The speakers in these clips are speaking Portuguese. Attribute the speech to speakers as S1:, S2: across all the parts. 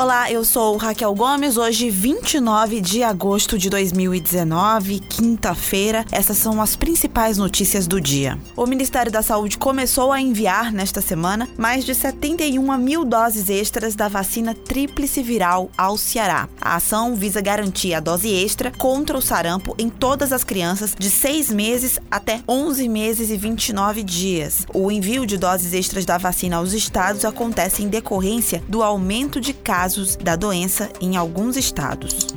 S1: Olá, eu sou Raquel Gomes. Hoje, 29 de agosto de 2019, quinta-feira. Essas são as principais notícias do dia. O Ministério da Saúde começou a enviar, nesta semana, mais de 71 mil doses extras da vacina tríplice viral ao Ceará. A ação visa garantir a dose extra contra o sarampo em todas as crianças de 6 meses até 11 meses e 29 dias. O envio de doses extras da vacina aos estados acontece em decorrência do aumento de casos casos da doença em alguns estados.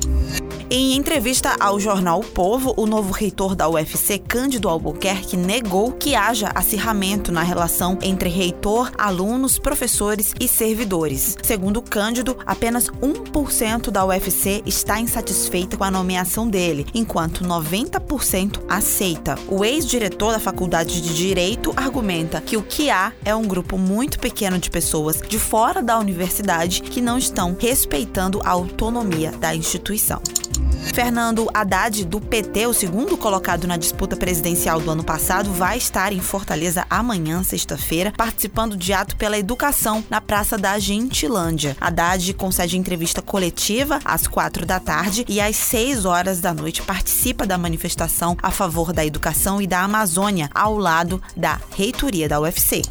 S1: Em entrevista ao jornal O Povo, o novo reitor da UFC, Cândido Albuquerque, negou que haja acirramento na relação entre reitor, alunos, professores e servidores. Segundo Cândido, apenas 1% da UFC está insatisfeita com a nomeação dele, enquanto 90% aceita. O ex-diretor da Faculdade de Direito argumenta que o que há é um grupo muito pequeno de pessoas de fora da universidade que não estão respeitando a autonomia da instituição. Fernando Haddad, do PT, o segundo colocado na disputa presidencial do ano passado, vai estar em Fortaleza amanhã, sexta-feira, participando de ato pela educação na Praça da Gentilândia. Haddad concede entrevista coletiva às quatro da tarde e às seis horas da noite participa da manifestação a favor da educação e da Amazônia, ao lado da reitoria da UFC.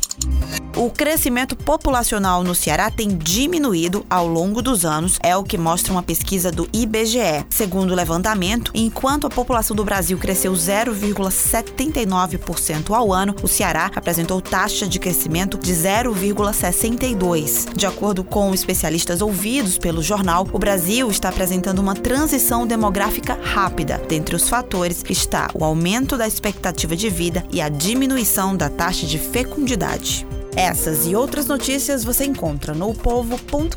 S1: O crescimento populacional no Ceará tem diminuído ao longo dos anos, é o que mostra uma pesquisa do IBGE. Segundo o levantamento, enquanto a população do Brasil cresceu 0,79% ao ano, o Ceará apresentou taxa de crescimento de 0,62%. De acordo com especialistas ouvidos pelo jornal, o Brasil está apresentando uma transição demográfica rápida. Dentre os fatores está o aumento da expectativa de vida e a diminuição da taxa de fecundidade. Essas e outras notícias você encontra no povo.com.br.